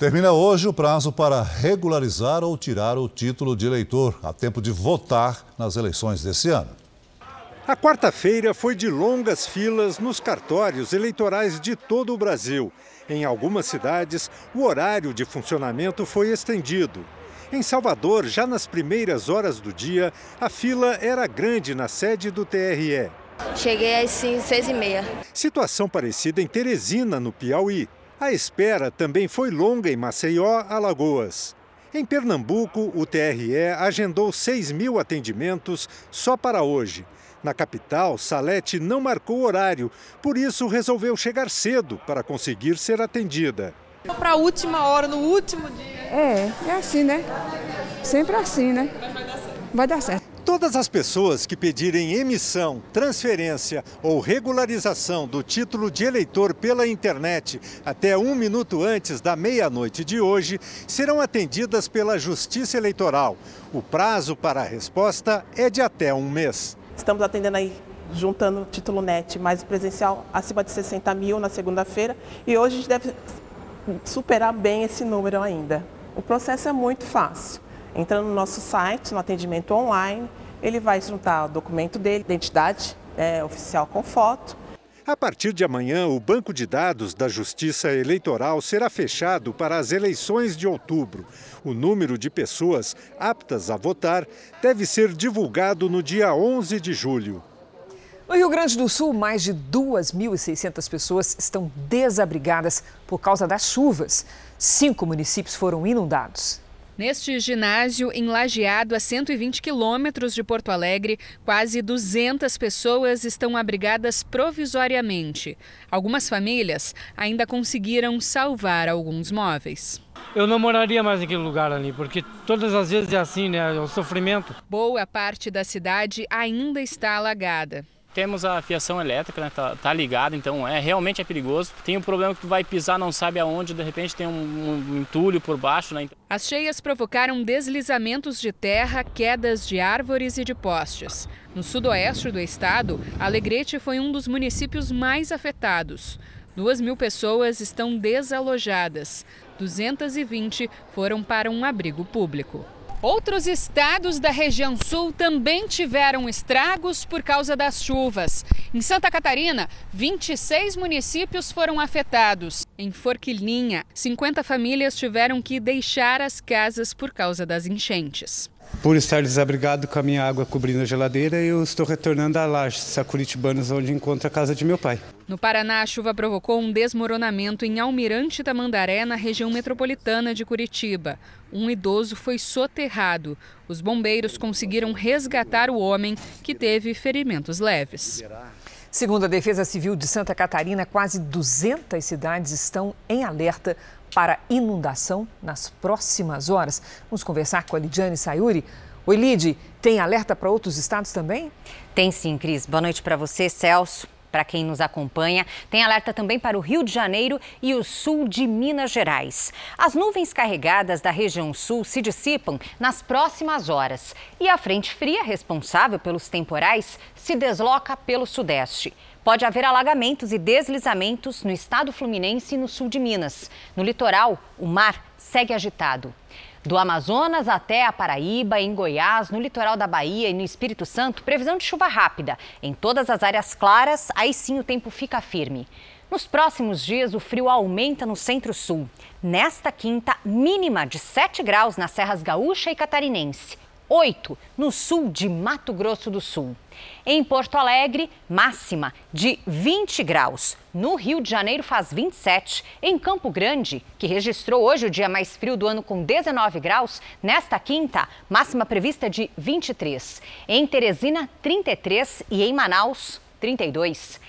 Termina hoje o prazo para regularizar ou tirar o título de eleitor, a tempo de votar nas eleições desse ano. A quarta-feira foi de longas filas nos cartórios eleitorais de todo o Brasil. Em algumas cidades, o horário de funcionamento foi estendido. Em Salvador, já nas primeiras horas do dia, a fila era grande na sede do TRE. Cheguei às seis e meia. Situação parecida em Teresina, no Piauí. A espera também foi longa em Maceió, Alagoas. Em Pernambuco, o TRE agendou 6 mil atendimentos só para hoje. Na capital, Salete não marcou horário, por isso resolveu chegar cedo para conseguir ser atendida. Para a última hora, no último dia. É, é assim, né? Sempre assim, né? Vai dar certo. Todas as pessoas que pedirem emissão, transferência ou regularização do título de eleitor pela internet até um minuto antes da meia-noite de hoje serão atendidas pela Justiça Eleitoral. O prazo para a resposta é de até um mês. Estamos atendendo aí, juntando título NET mais presencial acima de 60 mil na segunda-feira e hoje a gente deve superar bem esse número ainda. O processo é muito fácil. Entrando no nosso site, no atendimento online, ele vai juntar o documento dele, identidade é, oficial com foto. A partir de amanhã, o banco de dados da Justiça Eleitoral será fechado para as eleições de outubro. O número de pessoas aptas a votar deve ser divulgado no dia 11 de julho. No Rio Grande do Sul, mais de 2.600 pessoas estão desabrigadas por causa das chuvas. Cinco municípios foram inundados. Neste ginásio, em Lajeado, a 120 quilômetros de Porto Alegre, quase 200 pessoas estão abrigadas provisoriamente. Algumas famílias ainda conseguiram salvar alguns móveis. Eu não moraria mais naquele lugar ali, porque todas as vezes é assim, né? É o sofrimento. Boa parte da cidade ainda está alagada. Temos a fiação elétrica, né? Tá, tá ligada, então é realmente é perigoso. Tem o um problema que tu vai pisar, não sabe aonde, de repente tem um, um entulho por baixo, né? As cheias provocaram deslizamentos de terra, quedas de árvores e de postes. No sudoeste do estado, Alegrete foi um dos municípios mais afetados. Duas mil pessoas estão desalojadas. 220 foram para um abrigo público. Outros estados da região sul também tiveram estragos por causa das chuvas. Em Santa Catarina, 26 municípios foram afetados. Em Forquilinha, 50 famílias tiveram que deixar as casas por causa das enchentes. Por estar desabrigado com a minha água cobrindo a geladeira, eu estou retornando a Lages, Sacuritibanos, onde encontro a casa de meu pai. No Paraná, a chuva provocou um desmoronamento em Almirante Tamandaré, na região metropolitana de Curitiba. Um idoso foi soterrado. Os bombeiros conseguiram resgatar o homem, que teve ferimentos leves. Segundo a Defesa Civil de Santa Catarina, quase 200 cidades estão em alerta para inundação nas próximas horas. Vamos conversar com a Lidiane Sayuri. Oi, Lid, tem alerta para outros estados também? Tem sim, Cris. Boa noite para você, Celso para quem nos acompanha. Tem alerta também para o Rio de Janeiro e o sul de Minas Gerais. As nuvens carregadas da região sul se dissipam nas próximas horas e a frente fria responsável pelos temporais se desloca pelo sudeste. Pode haver alagamentos e deslizamentos no estado fluminense e no sul de Minas. No litoral, o mar segue agitado. Do Amazonas até a Paraíba, em Goiás, no litoral da Bahia e no Espírito Santo, previsão de chuva rápida. Em todas as áreas claras, aí sim o tempo fica firme. Nos próximos dias, o frio aumenta no centro-sul. Nesta quinta, mínima de 7 graus nas serras gaúcha e catarinense. 8 no sul de Mato Grosso do Sul. Em Porto Alegre, máxima de 20 graus. No Rio de Janeiro faz 27. Em Campo Grande, que registrou hoje o dia mais frio do ano com 19 graus, nesta quinta, máxima prevista de 23. Em Teresina, 33 e em Manaus, 32.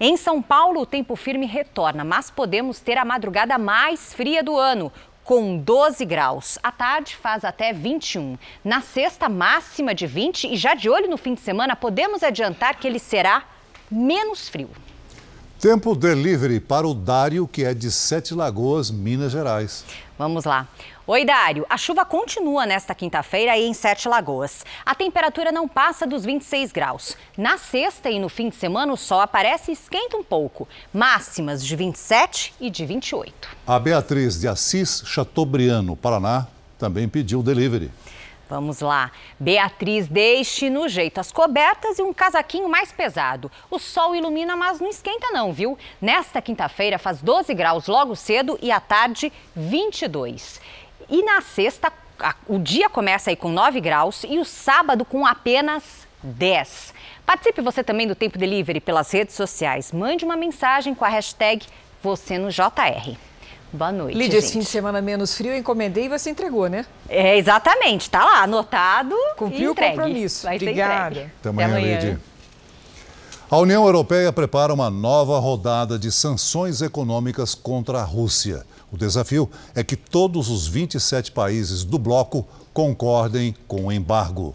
Em São Paulo, o tempo firme retorna, mas podemos ter a madrugada mais fria do ano, com 12 graus. À tarde faz até 21. Na sexta, máxima de 20 e já de olho no fim de semana, podemos adiantar que ele será menos frio. Tempo delivery para o Dário, que é de Sete Lagoas, Minas Gerais. Vamos lá. Oi, Dário. A chuva continua nesta quinta-feira em Sete Lagoas. A temperatura não passa dos 26 graus. Na sexta e no fim de semana, o sol aparece e esquenta um pouco. Máximas de 27 e de 28. A Beatriz de Assis Chateaubriand, Paraná, também pediu delivery. Vamos lá. Beatriz, deixe no jeito as cobertas e um casaquinho mais pesado. O sol ilumina, mas não esquenta não, viu? Nesta quinta-feira faz 12 graus logo cedo e à tarde 22. E na sexta, o dia começa aí com 9 graus e o sábado com apenas 10. Participe você também do Tempo Delivery pelas redes sociais. Mande uma mensagem com a hashtag você no JR. Boa noite. Lídia, esse fim de semana menos frio, eu encomendei e você entregou, né? É, exatamente. Tá lá, anotado. Cumpriu o compromisso. Vai Obrigada. Até amanhã, Até amanhã. Lídia. A União Europeia prepara uma nova rodada de sanções econômicas contra a Rússia. O desafio é que todos os 27 países do bloco concordem com o embargo.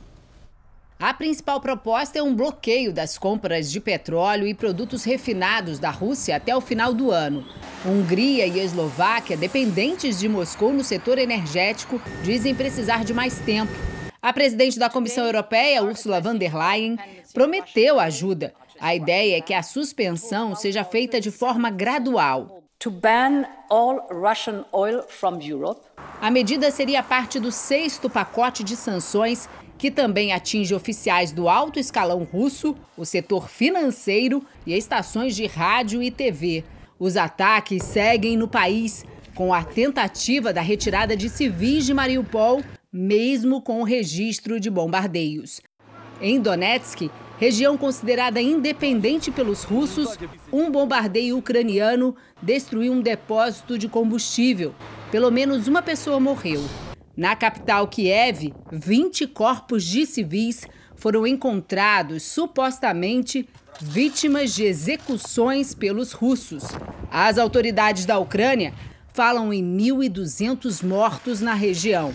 A principal proposta é um bloqueio das compras de petróleo e produtos refinados da Rússia até o final do ano. Hungria e Eslováquia, dependentes de Moscou no setor energético, dizem precisar de mais tempo. A presidente da Comissão Europeia, Ursula von der Leyen, prometeu ajuda. A ideia é que a suspensão seja feita de forma gradual. A medida seria parte do sexto pacote de sanções que também atinge oficiais do alto escalão russo, o setor financeiro e estações de rádio e TV. Os ataques seguem no país, com a tentativa da retirada de civis de Mariupol, mesmo com o registro de bombardeios. Em Donetsk, região considerada independente pelos russos, um bombardeio ucraniano destruiu um depósito de combustível. Pelo menos uma pessoa morreu. Na capital Kiev, 20 corpos de civis foram encontrados supostamente vítimas de execuções pelos russos. As autoridades da Ucrânia falam em 1.200 mortos na região.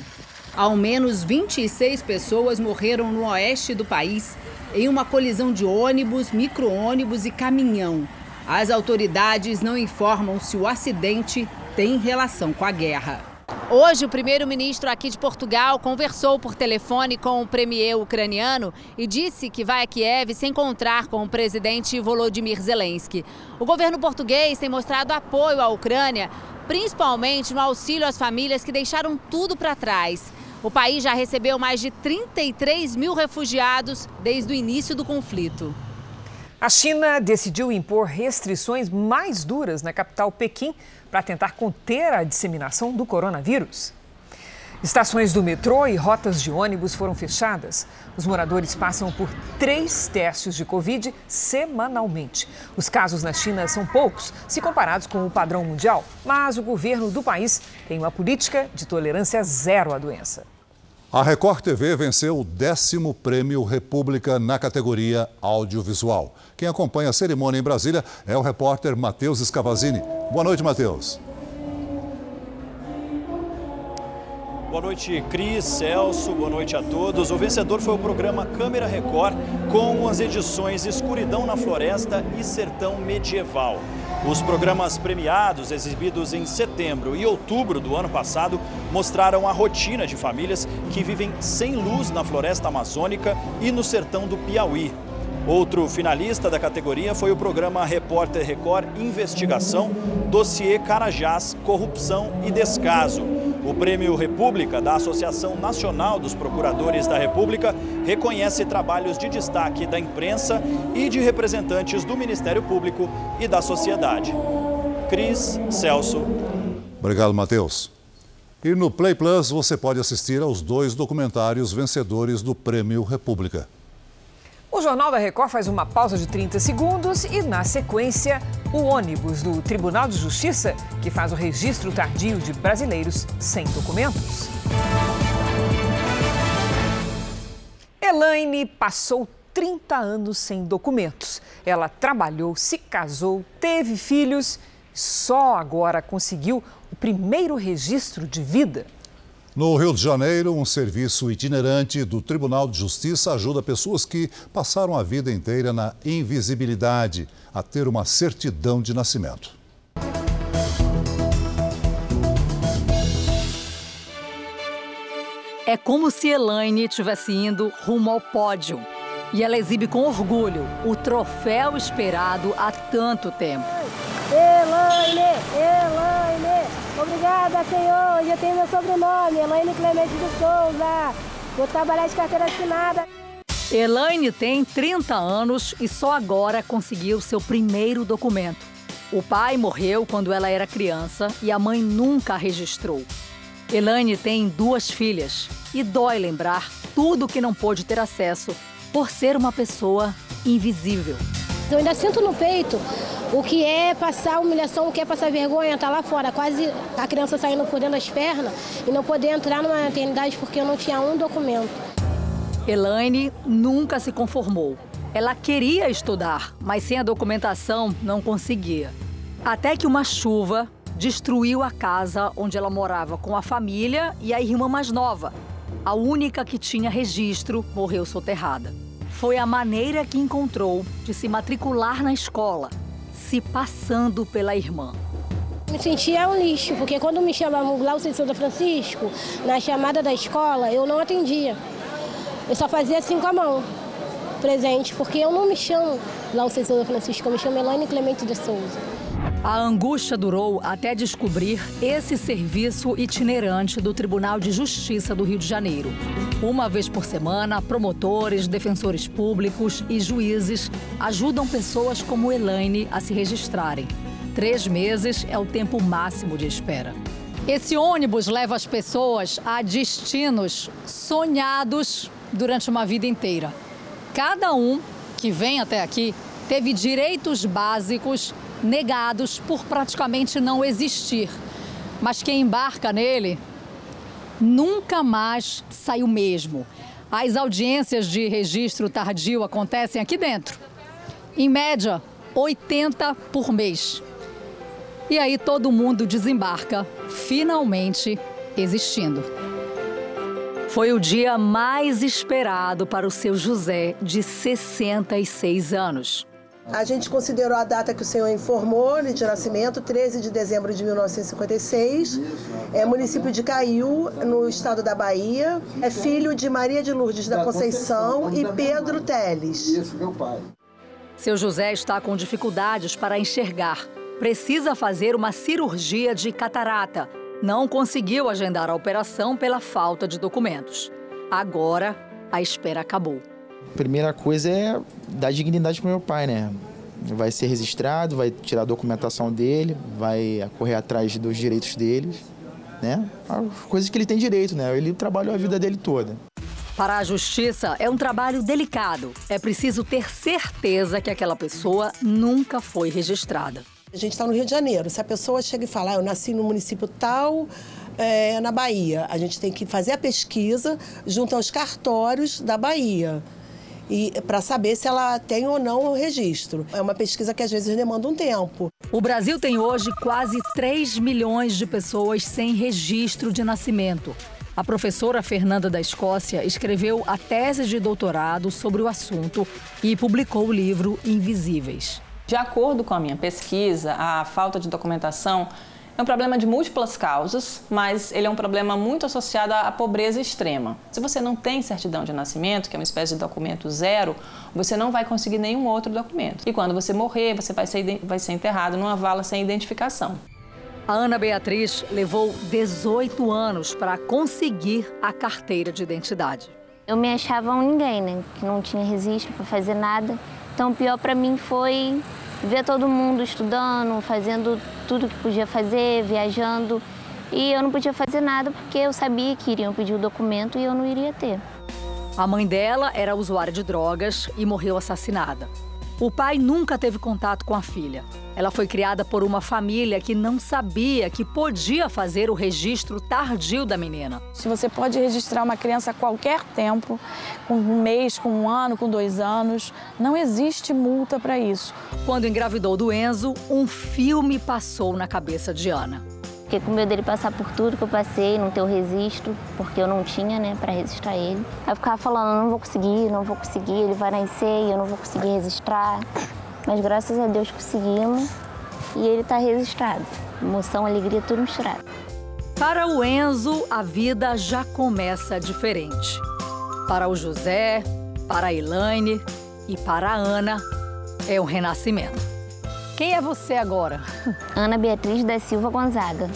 Ao menos 26 pessoas morreram no oeste do país em uma colisão de ônibus, micro-ônibus e caminhão. As autoridades não informam se o acidente tem relação com a guerra. Hoje, o primeiro-ministro aqui de Portugal conversou por telefone com o premier ucraniano e disse que vai a Kiev se encontrar com o presidente Volodymyr Zelensky. O governo português tem mostrado apoio à Ucrânia, principalmente no auxílio às famílias que deixaram tudo para trás. O país já recebeu mais de 33 mil refugiados desde o início do conflito. A China decidiu impor restrições mais duras na capital Pequim para tentar conter a disseminação do coronavírus. Estações do metrô e rotas de ônibus foram fechadas. Os moradores passam por três testes de Covid semanalmente. Os casos na China são poucos, se comparados com o padrão mundial, mas o governo do país tem uma política de tolerância zero à doença. A Record TV venceu o décimo prêmio República na categoria audiovisual. Quem acompanha a cerimônia em Brasília é o repórter Matheus Escavazini. Boa noite, Matheus. Boa noite, Cris, Celso, boa noite a todos. O vencedor foi o programa Câmera Record com as edições Escuridão na Floresta e Sertão Medieval. Os programas premiados, exibidos em setembro e outubro do ano passado, mostraram a rotina de famílias que vivem sem luz na floresta amazônica e no sertão do Piauí. Outro finalista da categoria foi o programa Repórter Record Investigação, Dossiê Carajás, Corrupção e Descaso. O Prêmio República da Associação Nacional dos Procuradores da República reconhece trabalhos de destaque da imprensa e de representantes do Ministério Público e da sociedade. Cris, Celso. Obrigado, Matheus. E no Play Plus você pode assistir aos dois documentários vencedores do Prêmio República. O Jornal da Record faz uma pausa de 30 segundos e, na sequência, o ônibus do Tribunal de Justiça, que faz o registro tardio de brasileiros sem documentos. Elaine passou 30 anos sem documentos. Ela trabalhou, se casou, teve filhos só agora conseguiu o primeiro registro de vida. No Rio de Janeiro, um serviço itinerante do Tribunal de Justiça ajuda pessoas que passaram a vida inteira na invisibilidade a ter uma certidão de nascimento. É como se Elaine estivesse indo rumo ao pódio. E ela exibe com orgulho o troféu esperado há tanto tempo. Elaine! Elaine! Obrigada, Senhor. Já tenho meu sobrenome, Elaine Clemente de Souza. Vou trabalhar de carteira assinada. Elaine tem 30 anos e só agora conseguiu seu primeiro documento. O pai morreu quando ela era criança e a mãe nunca a registrou. Elaine tem duas filhas e dói lembrar tudo que não pôde ter acesso por ser uma pessoa invisível. Eu ainda sinto no peito o que é passar humilhação, o que é passar vergonha, tá lá fora, quase a criança saindo por dentro das pernas e não poder entrar numa maternidade porque eu não tinha um documento. Elaine nunca se conformou. Ela queria estudar, mas sem a documentação não conseguia. Até que uma chuva destruiu a casa onde ela morava com a família e a irmã mais nova. A única que tinha registro morreu soterrada. Foi a maneira que encontrou de se matricular na escola se passando pela irmã. Me sentia um lixo, porque quando me chamavam lá o Cecília Francisco, na chamada da escola, eu não atendia. Eu só fazia assim com a mão, presente, porque eu não me chamo lá o Cecília Francisco, eu me chamo Elaine Clemente de Souza. A angústia durou até descobrir esse serviço itinerante do Tribunal de Justiça do Rio de Janeiro. Uma vez por semana, promotores, defensores públicos e juízes ajudam pessoas como Elaine a se registrarem. Três meses é o tempo máximo de espera. Esse ônibus leva as pessoas a destinos sonhados durante uma vida inteira. Cada um que vem até aqui teve direitos básicos negados por praticamente não existir. Mas quem embarca nele nunca mais sai o mesmo. As audiências de registro tardio acontecem aqui dentro. Em média, 80 por mês. E aí todo mundo desembarca, finalmente existindo. Foi o dia mais esperado para o seu José, de 66 anos. A gente considerou a data que o senhor informou de nascimento, 13 de dezembro de 1956. É município de Caiú, no estado da Bahia. É filho de Maria de Lourdes da Conceição e Pedro Teles. Isso, meu pai. Seu José está com dificuldades para enxergar. Precisa fazer uma cirurgia de catarata. Não conseguiu agendar a operação pela falta de documentos. Agora, a espera acabou. Primeira coisa é dar dignidade para meu pai, né? Vai ser registrado, vai tirar a documentação dele, vai correr atrás dos direitos dele, né? As coisas que ele tem direito, né? Ele trabalhou a vida dele toda. Para a justiça, é um trabalho delicado. É preciso ter certeza que aquela pessoa nunca foi registrada. A gente está no Rio de Janeiro. Se a pessoa chega e fala, ah, eu nasci no município tal, é, na Bahia, a gente tem que fazer a pesquisa junto aos cartórios da Bahia e para saber se ela tem ou não o registro. É uma pesquisa que às vezes demanda um tempo. O Brasil tem hoje quase 3 milhões de pessoas sem registro de nascimento. A professora Fernanda da Escócia escreveu a tese de doutorado sobre o assunto e publicou o livro Invisíveis. De acordo com a minha pesquisa, a falta de documentação é um problema de múltiplas causas, mas ele é um problema muito associado à pobreza extrema. Se você não tem certidão de nascimento, que é uma espécie de documento zero, você não vai conseguir nenhum outro documento. E quando você morrer, você vai ser, vai ser enterrado numa vala sem identificação. A Ana Beatriz levou 18 anos para conseguir a carteira de identidade. Eu me achava um ninguém, né? Que não tinha registro para fazer nada. Então, o pior para mim foi ver todo mundo estudando, fazendo tudo que podia fazer, viajando. E eu não podia fazer nada porque eu sabia que iriam pedir o documento e eu não iria ter. A mãe dela era usuária de drogas e morreu assassinada. O pai nunca teve contato com a filha. Ela foi criada por uma família que não sabia que podia fazer o registro tardio da menina. Se você pode registrar uma criança a qualquer tempo, com um mês, com um ano, com dois anos, não existe multa para isso. Quando engravidou do Enzo, um filme passou na cabeça de Ana. Fiquei com medo dele passar por tudo que eu passei, não ter o registro, porque eu não tinha, né, para registrar ele. Aí eu ficava falando, não vou conseguir, não vou conseguir, ele vai nascer e eu não vou conseguir registrar. Mas graças a Deus conseguimos e ele está registrado. Emoção, alegria, tudo misturado. Para o Enzo, a vida já começa diferente. Para o José, para a Elaine e para a Ana, é o renascimento. Quem é você agora? Ana Beatriz da Silva Gonzaga.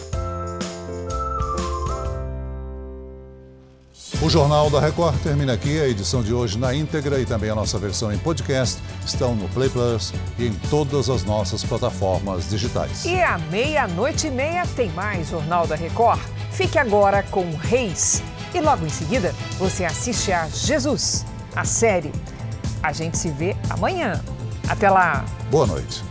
O Jornal da Record termina aqui. A edição de hoje na íntegra e também a nossa versão em podcast estão no Play Plus e em todas as nossas plataformas digitais. E à meia-noite e meia tem mais Jornal da Record. Fique agora com Reis. E logo em seguida você assiste a Jesus, a série. A gente se vê amanhã. Até lá. Boa noite.